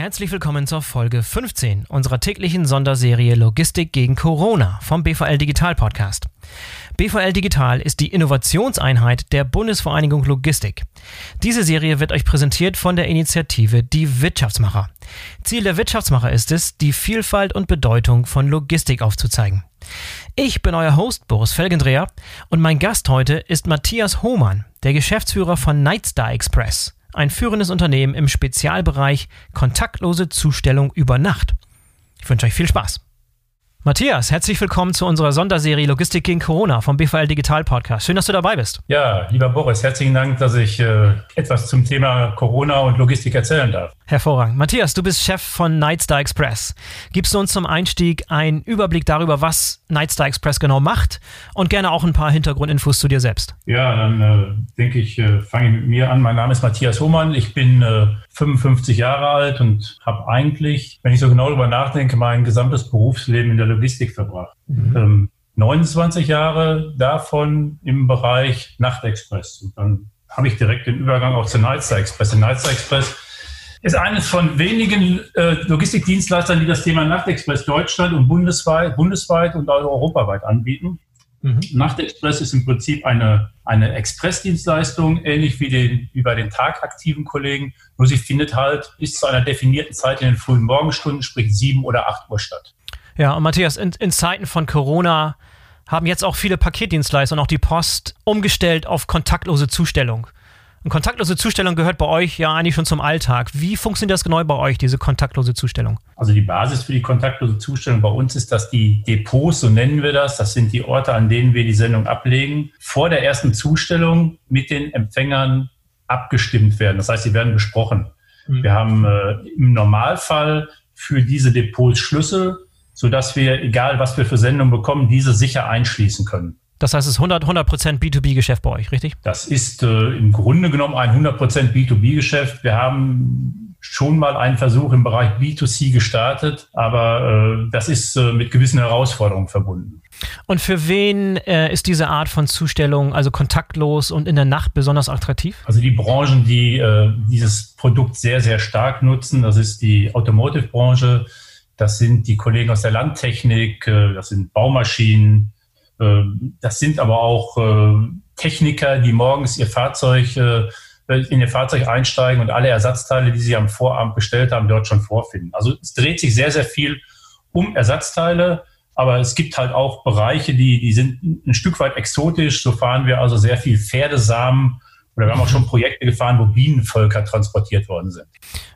herzlich willkommen zur Folge 15 unserer täglichen Sonderserie Logistik gegen Corona vom BVL Digital Podcast. BVL Digital ist die Innovationseinheit der Bundesvereinigung Logistik. Diese Serie wird euch präsentiert von der Initiative Die Wirtschaftsmacher. Ziel der Wirtschaftsmacher ist es, die Vielfalt und Bedeutung von Logistik aufzuzeigen. Ich bin euer Host Boris Felgendreher und mein Gast heute ist Matthias Hohmann, der Geschäftsführer von Nightstar Express ein führendes Unternehmen im Spezialbereich kontaktlose Zustellung über Nacht. Ich wünsche euch viel Spaß. Matthias, herzlich willkommen zu unserer Sonderserie Logistik gegen Corona vom BVL Digital Podcast. Schön, dass du dabei bist. Ja, lieber Boris, herzlichen Dank, dass ich äh, etwas zum Thema Corona und Logistik erzählen darf. Hervorragend. Matthias, du bist Chef von Nightstar Express. Gibst du uns zum Einstieg einen Überblick darüber, was Nightstar Express genau macht und gerne auch ein paar Hintergrundinfos zu dir selbst? Ja, dann äh, denke ich, äh, fange ich mit mir an. Mein Name ist Matthias Hohmann. Ich bin äh, 55 Jahre alt und habe eigentlich, wenn ich so genau darüber nachdenke, mein gesamtes Berufsleben in der Logistik verbracht. Mhm. Ähm, 29 Jahre davon im Bereich Nachtexpress. Und dann habe ich direkt den Übergang auch zur Nightstar Express. Der Nightstar Express ist eines von wenigen äh, Logistikdienstleistern, die das Thema Nachtexpress Deutschland und bundesweit, bundesweit und auch europaweit anbieten. Mhm. Nachtexpress ist im Prinzip eine, eine Expressdienstleistung, ähnlich wie, den, wie bei den tagaktiven Kollegen, nur sie findet halt bis zu einer definierten Zeit in den frühen Morgenstunden, sprich sieben oder acht Uhr statt. Ja, und Matthias, in, in Zeiten von Corona haben jetzt auch viele Paketdienstleister und auch die Post umgestellt auf kontaktlose Zustellung. Und kontaktlose Zustellung gehört bei euch ja eigentlich schon zum Alltag. Wie funktioniert das genau bei euch, diese kontaktlose Zustellung? Also die Basis für die kontaktlose Zustellung bei uns ist, dass die Depots, so nennen wir das, das sind die Orte, an denen wir die Sendung ablegen, vor der ersten Zustellung mit den Empfängern abgestimmt werden. Das heißt, sie werden besprochen. Mhm. Wir haben äh, im Normalfall für diese Depots Schlüssel, sodass wir, egal was wir für Sendungen bekommen, diese sicher einschließen können. Das heißt, es ist 100, 100% B2B-Geschäft bei euch, richtig? Das ist äh, im Grunde genommen ein 100% B2B-Geschäft. Wir haben schon mal einen Versuch im Bereich B2C gestartet, aber äh, das ist äh, mit gewissen Herausforderungen verbunden. Und für wen äh, ist diese Art von Zustellung, also kontaktlos und in der Nacht besonders attraktiv? Also die Branchen, die äh, dieses Produkt sehr, sehr stark nutzen, das ist die Automotive-Branche, das sind die Kollegen aus der Landtechnik, äh, das sind Baumaschinen, das sind aber auch äh, Techniker, die morgens ihr Fahrzeug äh, in ihr Fahrzeug einsteigen und alle Ersatzteile, die sie am Vorabend bestellt haben, dort schon vorfinden. Also es dreht sich sehr, sehr viel um Ersatzteile, aber es gibt halt auch Bereiche, die, die sind ein Stück weit exotisch. So fahren wir also sehr viel Pferdesamen oder wir haben auch schon Projekte gefahren, wo Bienenvölker transportiert worden sind.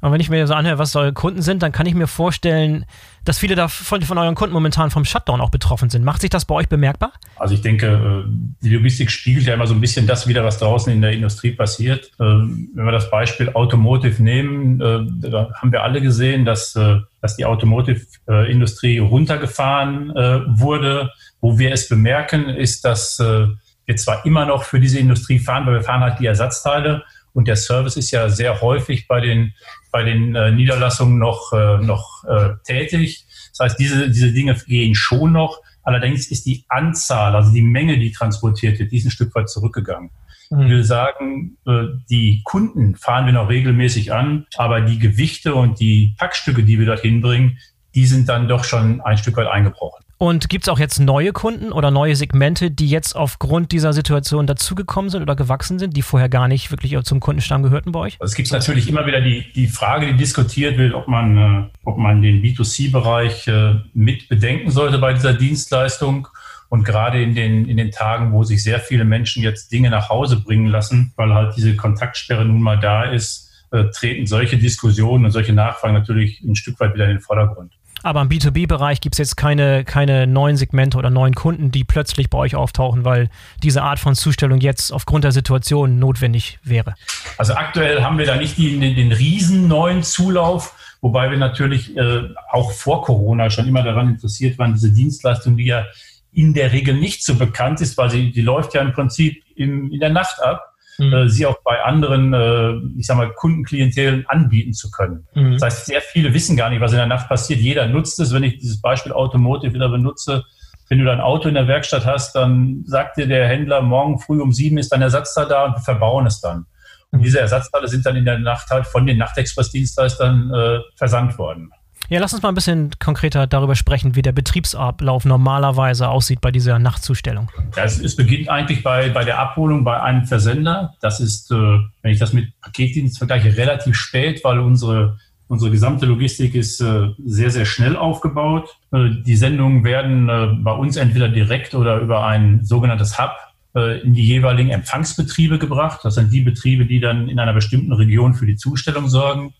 Und wenn ich mir so anhöre, was eure Kunden sind, dann kann ich mir vorstellen, dass viele davon von euren Kunden momentan vom Shutdown auch betroffen sind. Macht sich das bei euch bemerkbar? Also ich denke, äh, die Logistik spiegelt ja immer so ein bisschen das wieder, was draußen in der Industrie passiert. Ähm, wenn wir das Beispiel Automotive nehmen, äh, da haben wir alle gesehen, dass, äh, dass die Automotive-Industrie runtergefahren wurde. Wo wir es bemerken, ist, dass wir zwar immer noch für diese Industrie fahren, weil wir fahren halt die Ersatzteile und der Service ist ja sehr häufig bei den, bei den äh, Niederlassungen noch, äh, noch äh, tätig. Das heißt, diese, diese Dinge gehen schon noch. Allerdings ist die Anzahl, also die Menge, die transportiert wird, die ist ein Stück weit zurückgegangen. Mhm. Ich will sagen, äh, die Kunden fahren wir noch regelmäßig an, aber die Gewichte und die Packstücke, die wir dorthin bringen, die sind dann doch schon ein Stück weit eingebrochen. Und gibt es auch jetzt neue Kunden oder neue Segmente, die jetzt aufgrund dieser Situation dazugekommen sind oder gewachsen sind, die vorher gar nicht wirklich zum Kundenstamm gehörten bei euch? Also es gibt natürlich immer wieder die, die Frage, die diskutiert wird, ob man, äh, ob man den B2C-Bereich äh, mit bedenken sollte bei dieser Dienstleistung. Und gerade in den, in den Tagen, wo sich sehr viele Menschen jetzt Dinge nach Hause bringen lassen, weil halt diese Kontaktsperre nun mal da ist, äh, treten solche Diskussionen und solche Nachfragen natürlich ein Stück weit wieder in den Vordergrund. Aber im B2B-Bereich gibt es jetzt keine, keine neuen Segmente oder neuen Kunden, die plötzlich bei euch auftauchen, weil diese Art von Zustellung jetzt aufgrund der Situation notwendig wäre. Also aktuell haben wir da nicht den, den riesen neuen Zulauf, wobei wir natürlich äh, auch vor Corona schon immer daran interessiert waren, diese Dienstleistung, die ja in der Regel nicht so bekannt ist, weil sie, die läuft ja im Prinzip im, in der Nacht ab mhm. äh, sie auch bei anderen, äh, ich sag mal, Kundenklientelen anbieten zu können. Mhm. Das heißt, sehr viele wissen gar nicht, was in der Nacht passiert. Jeder nutzt es. Wenn ich dieses Beispiel Automotive wieder benutze, wenn du dein Auto in der Werkstatt hast, dann sagt dir der Händler, morgen früh um sieben ist dein Ersatzteil da und wir verbauen es dann. Und diese Ersatzteile sind dann in der Nacht halt von den Nachtexpress-Dienstleistern äh, versandt worden. Ja, lass uns mal ein bisschen konkreter darüber sprechen, wie der Betriebsablauf normalerweise aussieht bei dieser Nachtzustellung. Ja, es, es beginnt eigentlich bei, bei der Abholung bei einem Versender. Das ist, äh, wenn ich das mit Paketdienst vergleiche, relativ spät, weil unsere, unsere gesamte Logistik ist äh, sehr, sehr schnell aufgebaut. Äh, die Sendungen werden äh, bei uns entweder direkt oder über ein sogenanntes Hub äh, in die jeweiligen Empfangsbetriebe gebracht. Das sind die Betriebe, die dann in einer bestimmten Region für die Zustellung sorgen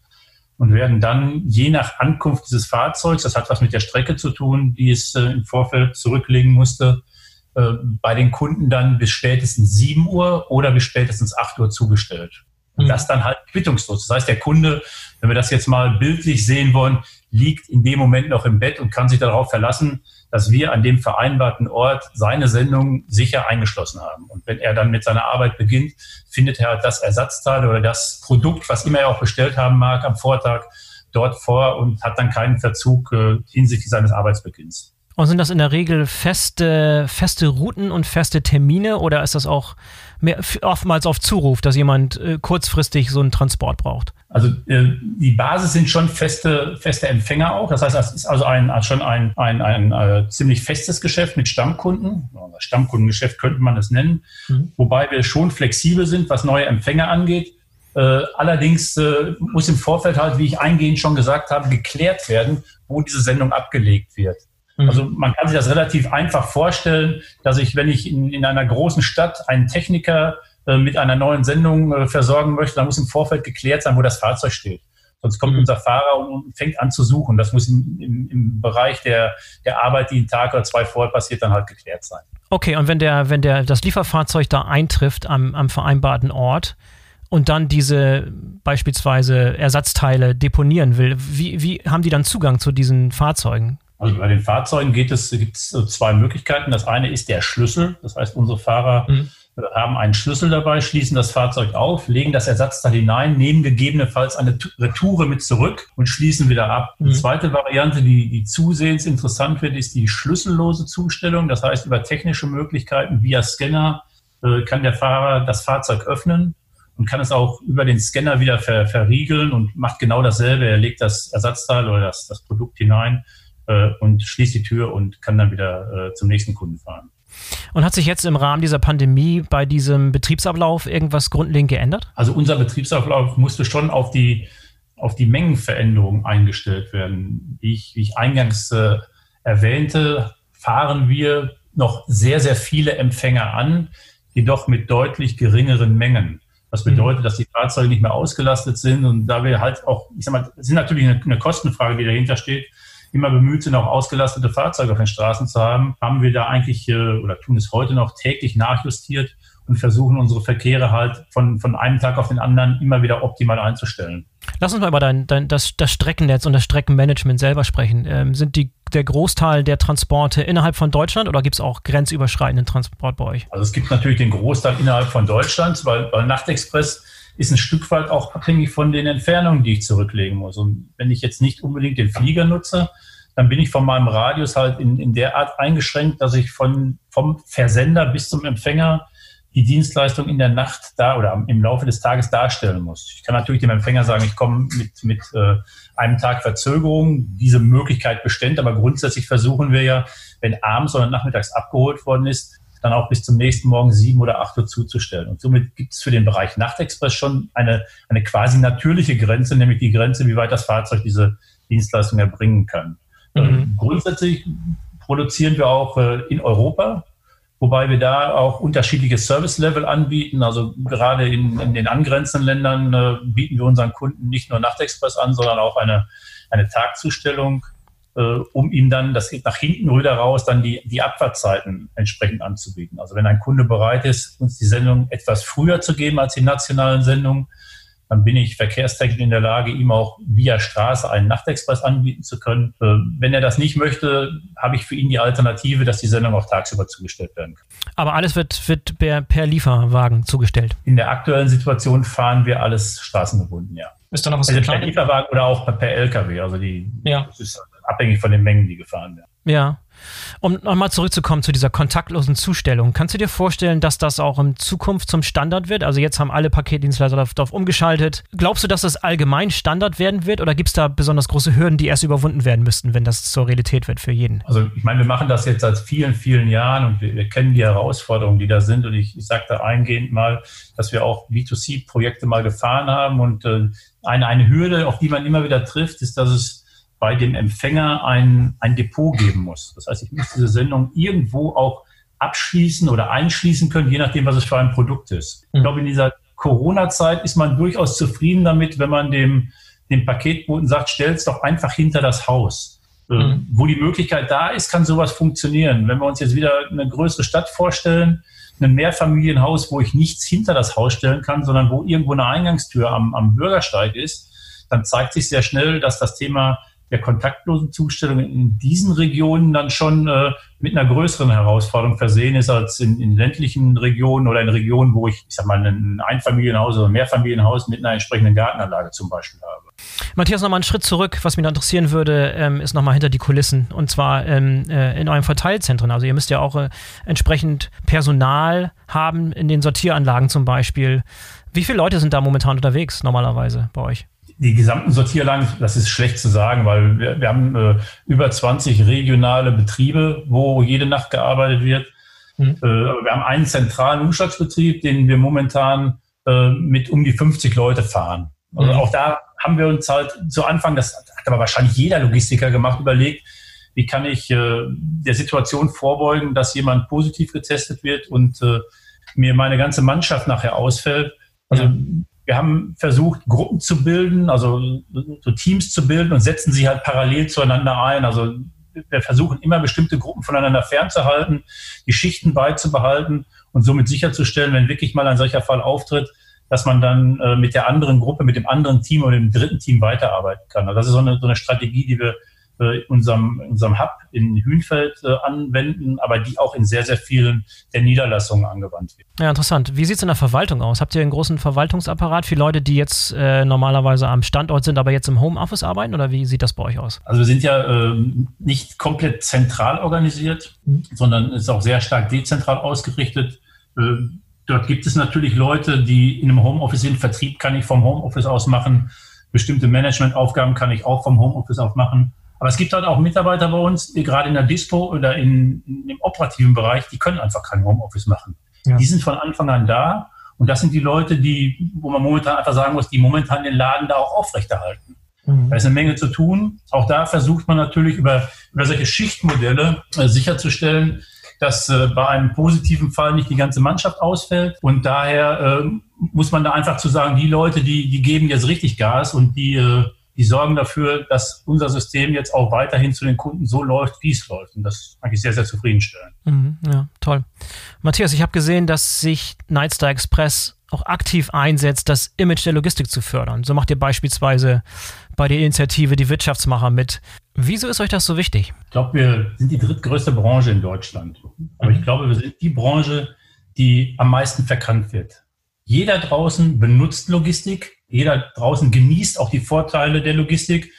und werden dann je nach Ankunft dieses Fahrzeugs, das hat was mit der Strecke zu tun, die es äh, im Vorfeld zurücklegen musste, äh, bei den Kunden dann bis spätestens 7 Uhr oder bis spätestens 8 Uhr zugestellt. Und mhm. das dann halt quittungslos. Das heißt, der Kunde, wenn wir das jetzt mal bildlich sehen wollen, liegt in dem Moment noch im Bett und kann sich darauf verlassen, dass wir an dem vereinbarten Ort seine Sendung sicher eingeschlossen haben. Und wenn er dann mit seiner Arbeit beginnt, findet er das Ersatzteil oder das Produkt, was immer er auch bestellt haben mag, am Vortag dort vor und hat dann keinen Verzug äh, hinsichtlich seines Arbeitsbeginns. Und sind das in der Regel feste, feste Routen und feste Termine oder ist das auch mehr, oftmals auf Zuruf, dass jemand äh, kurzfristig so einen Transport braucht? Also äh, die Basis sind schon feste, feste Empfänger auch. Das heißt, das ist also ein, schon ein, ein, ein, ein äh, ziemlich festes Geschäft mit Stammkunden. Stammkundengeschäft könnte man das nennen. Mhm. Wobei wir schon flexibel sind, was neue Empfänger angeht. Äh, allerdings äh, muss im Vorfeld halt, wie ich eingehend schon gesagt habe, geklärt werden, wo diese Sendung abgelegt wird. Mhm. Also man kann sich das relativ einfach vorstellen, dass ich, wenn ich in, in einer großen Stadt einen Techniker äh, mit einer neuen Sendung äh, versorgen möchte, dann muss im Vorfeld geklärt sein, wo das Fahrzeug steht. Sonst kommt mhm. unser Fahrer und fängt an zu suchen. Das muss im, im, im Bereich der, der Arbeit, die einen Tag oder zwei vorher passiert, dann halt geklärt sein. Okay, und wenn der, wenn der das Lieferfahrzeug da eintrifft am, am vereinbarten Ort, und dann diese beispielsweise Ersatzteile deponieren will, wie, wie haben die dann Zugang zu diesen Fahrzeugen? Also bei den Fahrzeugen geht es, gibt es zwei Möglichkeiten. Das eine ist der Schlüssel. Das heißt, unsere Fahrer mhm. haben einen Schlüssel dabei, schließen das Fahrzeug auf, legen das Ersatzteil hinein, nehmen gegebenenfalls eine Retoure mit zurück und schließen wieder ab. Mhm. Die zweite Variante, die, die zusehends interessant wird, ist die schlüssellose Zustellung. Das heißt, über technische Möglichkeiten via Scanner äh, kann der Fahrer das Fahrzeug öffnen und kann es auch über den Scanner wieder ver, verriegeln und macht genau dasselbe. Er legt das Ersatzteil oder das, das Produkt hinein äh, und schließt die Tür und kann dann wieder äh, zum nächsten Kunden fahren. Und hat sich jetzt im Rahmen dieser Pandemie bei diesem Betriebsablauf irgendwas grundlegend geändert? Also unser Betriebsablauf musste schon auf die, auf die Mengenveränderung eingestellt werden. Wie ich, wie ich eingangs äh, erwähnte, fahren wir noch sehr, sehr viele Empfänger an, jedoch mit deutlich geringeren Mengen. Was mhm. bedeutet, dass die Fahrzeuge nicht mehr ausgelastet sind und da wir halt auch, ich sag mal, es ist natürlich eine, eine Kostenfrage, die dahinter steht, immer bemüht sind, auch ausgelastete Fahrzeuge auf den Straßen zu haben, haben wir da eigentlich äh, oder tun es heute noch täglich nachjustiert und versuchen unsere Verkehre halt von, von einem Tag auf den anderen immer wieder optimal einzustellen. Lass uns mal über dein, dein, das, das Streckennetz und das Streckenmanagement selber sprechen. Ähm, sind die, der Großteil der Transporte innerhalb von Deutschland oder gibt es auch grenzüberschreitenden Transport bei euch? Also es gibt natürlich den Großteil innerhalb von Deutschland, weil, weil Nachtexpress ist ein Stück weit auch abhängig von den Entfernungen, die ich zurücklegen muss. Und wenn ich jetzt nicht unbedingt den Flieger nutze, dann bin ich von meinem Radius halt in, in der Art eingeschränkt, dass ich von, vom Versender bis zum Empfänger die Dienstleistung in der Nacht da oder im Laufe des Tages darstellen muss. Ich kann natürlich dem Empfänger sagen, ich komme mit, mit äh, einem Tag Verzögerung. Diese Möglichkeit bestand, aber grundsätzlich versuchen wir ja, wenn abends oder nachmittags abgeholt worden ist, dann auch bis zum nächsten Morgen sieben oder acht Uhr zuzustellen. Und somit gibt es für den Bereich Nachtexpress schon eine, eine quasi natürliche Grenze, nämlich die Grenze, wie weit das Fahrzeug diese Dienstleistung erbringen kann. Mhm. Ähm, grundsätzlich produzieren wir auch äh, in Europa, wobei wir da auch unterschiedliche Service-Level anbieten. Also gerade in, in den angrenzenden Ländern äh, bieten wir unseren Kunden nicht nur Nachtexpress an, sondern auch eine, eine Tagzustellung um ihm dann, das geht nach hinten rüber raus, dann die, die Abfahrtzeiten entsprechend anzubieten. Also wenn ein Kunde bereit ist, uns die Sendung etwas früher zu geben als die nationalen Sendungen, dann bin ich verkehrstechnisch in der Lage, ihm auch via Straße einen Nachtexpress anbieten zu können. Äh, wenn er das nicht möchte, habe ich für ihn die Alternative, dass die Sendung auch tagsüber zugestellt werden kann. Aber alles wird, wird per, per Lieferwagen zugestellt? In der aktuellen Situation fahren wir alles straßengebunden, ja. Ist da noch was also per Lieferwagen oder auch per, per LKW. Also die, ja. das ist abhängig von den Mengen, die gefahren werden. Ja. Um nochmal zurückzukommen zu dieser kontaktlosen Zustellung, kannst du dir vorstellen, dass das auch in Zukunft zum Standard wird? Also jetzt haben alle Paketdienstleister darauf umgeschaltet. Glaubst du, dass das allgemein Standard werden wird oder gibt es da besonders große Hürden, die erst überwunden werden müssten, wenn das zur Realität wird für jeden? Also ich meine, wir machen das jetzt seit vielen, vielen Jahren und wir, wir kennen die Herausforderungen, die da sind. Und ich, ich sage da eingehend mal, dass wir auch B2C-Projekte mal gefahren haben und äh, eine, eine Hürde, auf die man immer wieder trifft, ist, dass es bei dem Empfänger ein, ein Depot geben muss. Das heißt, ich muss diese Sendung irgendwo auch abschließen oder einschließen können, je nachdem, was es für ein Produkt ist. Ich mhm. glaube, in dieser Corona-Zeit ist man durchaus zufrieden damit, wenn man dem, dem Paketboten sagt, stell's doch einfach hinter das Haus. Äh, mhm. Wo die Möglichkeit da ist, kann sowas funktionieren. Wenn wir uns jetzt wieder eine größere Stadt vorstellen, ein Mehrfamilienhaus, wo ich nichts hinter das Haus stellen kann, sondern wo irgendwo eine Eingangstür am, am Bürgersteig ist, dann zeigt sich sehr schnell, dass das Thema der kontaktlosen Zustellung in diesen Regionen dann schon äh, mit einer größeren Herausforderung versehen ist als in, in, ländlichen Regionen oder in Regionen, wo ich, ich sag mal, ein Einfamilienhaus oder ein Mehrfamilienhaus mit einer entsprechenden Gartenanlage zum Beispiel habe. Matthias, nochmal einen Schritt zurück. Was mich da interessieren würde, ähm, ist nochmal hinter die Kulissen und zwar ähm, äh, in euren Verteilzentren. Also ihr müsst ja auch äh, entsprechend Personal haben in den Sortieranlagen zum Beispiel. Wie viele Leute sind da momentan unterwegs normalerweise bei euch? Die gesamten Sortierlagen, das ist schlecht zu sagen, weil wir, wir haben äh, über 20 regionale Betriebe, wo jede Nacht gearbeitet wird. Mhm. Äh, wir haben einen zentralen Umschlagsbetrieb, den wir momentan äh, mit um die 50 Leute fahren. Also mhm. auch da haben wir uns halt zu Anfang, das hat aber wahrscheinlich jeder Logistiker gemacht, überlegt, wie kann ich äh, der Situation vorbeugen, dass jemand positiv getestet wird und äh, mir meine ganze Mannschaft nachher ausfällt. Also ja. Wir haben versucht, Gruppen zu bilden, also so Teams zu bilden und setzen sie halt parallel zueinander ein. Also wir versuchen immer bestimmte Gruppen voneinander fernzuhalten, die Schichten beizubehalten und somit sicherzustellen, wenn wirklich mal ein solcher Fall auftritt, dass man dann äh, mit der anderen Gruppe, mit dem anderen Team oder dem dritten Team weiterarbeiten kann. Also das ist so eine, so eine Strategie, die wir äh, unserem, unserem Hub in Hünfeld äh, anwenden, aber die auch in sehr, sehr vielen der Niederlassungen angewandt wird. Ja, interessant. Wie sieht es in der Verwaltung aus? Habt ihr einen großen Verwaltungsapparat für Leute, die jetzt äh, normalerweise am Standort sind, aber jetzt im Homeoffice arbeiten oder wie sieht das bei euch aus? Also wir sind ja äh, nicht komplett zentral organisiert, mhm. sondern ist auch sehr stark dezentral ausgerichtet. Äh, dort gibt es natürlich Leute, die in einem Homeoffice sind. Vertrieb kann ich vom Homeoffice aus machen. Bestimmte Managementaufgaben kann ich auch vom Homeoffice aus machen. Aber es gibt halt auch Mitarbeiter bei uns, die gerade in der Dispo oder in, in dem operativen Bereich, die können einfach kein Homeoffice machen. Ja. Die sind von Anfang an da. Und das sind die Leute, die, wo man momentan einfach sagen muss, die momentan den Laden da auch aufrechterhalten. Mhm. Da ist eine Menge zu tun. Auch da versucht man natürlich über, über solche Schichtmodelle äh, sicherzustellen, dass äh, bei einem positiven Fall nicht die ganze Mannschaft ausfällt. Und daher äh, muss man da einfach zu sagen, die Leute, die, die geben jetzt richtig Gas und die, äh, die sorgen dafür, dass unser System jetzt auch weiterhin zu den Kunden so läuft, wie es läuft. Und das ist eigentlich sehr, sehr zufriedenstellend. Mhm, ja, toll. Matthias, ich habe gesehen, dass sich Nightstar Express auch aktiv einsetzt, das Image der Logistik zu fördern. So macht ihr beispielsweise bei der Initiative die Wirtschaftsmacher mit. Wieso ist euch das so wichtig? Ich glaube, wir sind die drittgrößte Branche in Deutschland. Aber ich glaube, wir sind die Branche, die am meisten verkannt wird. Jeder draußen benutzt Logistik, jeder draußen genießt auch die Vorteile der Logistik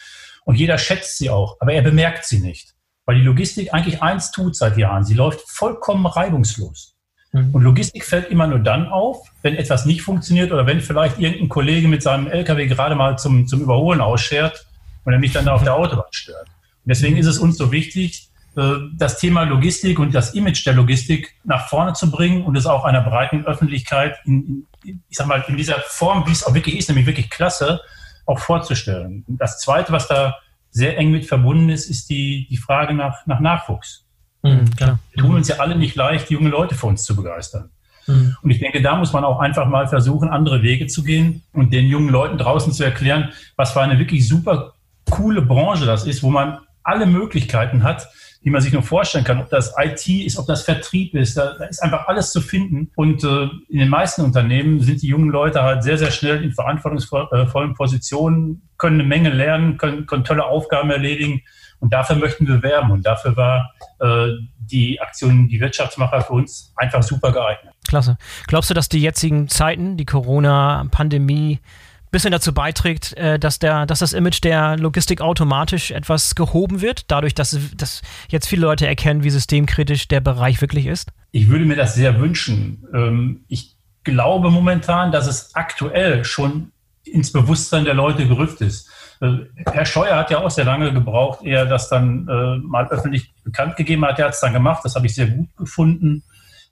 und jeder schätzt sie auch, aber er bemerkt sie nicht. Weil die Logistik eigentlich eins tut seit Jahren. Sie läuft vollkommen reibungslos. Mhm. Und Logistik fällt immer nur dann auf, wenn etwas nicht funktioniert oder wenn vielleicht irgendein Kollege mit seinem LKW gerade mal zum, zum Überholen ausschert und er mich dann da auf der Autobahn stört. Und deswegen ist es uns so wichtig, das Thema Logistik und das Image der Logistik nach vorne zu bringen und es auch einer breiten Öffentlichkeit in, ich sag mal, in dieser Form, wie es auch wirklich ist, nämlich wirklich klasse, auch vorzustellen. Und das Zweite, was da sehr eng mit verbunden ist, ist die, die Frage nach, nach Nachwuchs. Mhm, klar. Wir tun uns ja alle nicht leicht, junge Leute für uns zu begeistern. Mhm. Und ich denke, da muss man auch einfach mal versuchen, andere Wege zu gehen und den jungen Leuten draußen zu erklären, was für eine wirklich super coole Branche das ist, wo man alle Möglichkeiten hat, die man sich nur vorstellen kann. Ob das IT ist, ob das Vertrieb ist, da, da ist einfach alles zu finden. Und äh, in den meisten Unternehmen sind die jungen Leute halt sehr, sehr schnell in verantwortungsvollen Positionen, können eine Menge lernen, können, können tolle Aufgaben erledigen. Und dafür möchten wir werben. Und dafür war äh, die Aktion Die Wirtschaftsmacher für uns einfach super geeignet. Klasse. Glaubst du, dass die jetzigen Zeiten, die Corona-Pandemie, bisschen dazu beiträgt, äh, dass, der, dass das Image der Logistik automatisch etwas gehoben wird, dadurch, dass, dass jetzt viele Leute erkennen, wie systemkritisch der Bereich wirklich ist? Ich würde mir das sehr wünschen. Ähm, ich glaube momentan, dass es aktuell schon ins Bewusstsein der Leute gerückt ist. Äh, Herr Scheuer hat ja auch sehr lange gebraucht, ehe das dann äh, mal öffentlich bekannt gegeben hat. Er hat es dann gemacht, das habe ich sehr gut gefunden.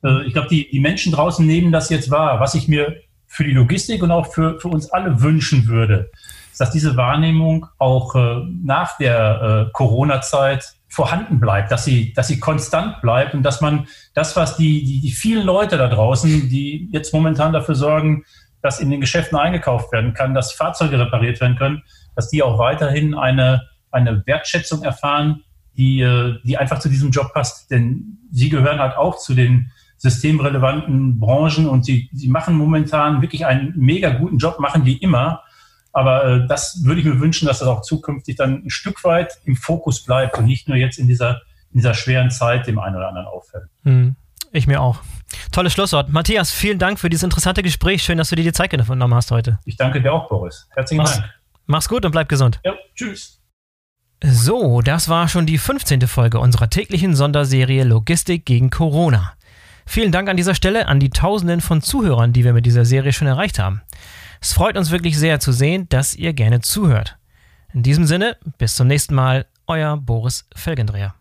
Äh, ich glaube, die, die Menschen draußen nehmen das jetzt wahr. Was ich mir für die Logistik und auch für, für uns alle wünschen würde, dass diese Wahrnehmung auch äh, nach der äh, Corona-Zeit vorhanden bleibt, dass sie, dass sie konstant bleibt und dass man das, was die, die, die vielen Leute da draußen, die jetzt momentan dafür sorgen, dass in den Geschäften eingekauft werden kann, dass Fahrzeuge repariert werden können, dass die auch weiterhin eine, eine Wertschätzung erfahren, die, äh, die einfach zu diesem Job passt. Denn sie gehören halt auch zu den systemrelevanten Branchen und sie, sie machen momentan wirklich einen mega guten Job, machen die immer. Aber äh, das würde ich mir wünschen, dass das auch zukünftig dann ein Stück weit im Fokus bleibt und nicht nur jetzt in dieser, in dieser schweren Zeit dem einen oder anderen auffällt. Hm, ich mir auch. Tolles Schlusswort. Matthias, vielen Dank für dieses interessante Gespräch. Schön, dass du dir die Zeit genommen hast heute. Ich danke dir auch, Boris. Herzlichen mach's, Dank. Mach's gut und bleib gesund. Ja, tschüss. So, das war schon die 15. Folge unserer täglichen Sonderserie Logistik gegen Corona. Vielen Dank an dieser Stelle an die Tausenden von Zuhörern, die wir mit dieser Serie schon erreicht haben. Es freut uns wirklich sehr zu sehen, dass ihr gerne zuhört. In diesem Sinne, bis zum nächsten Mal, euer Boris Felgendreher.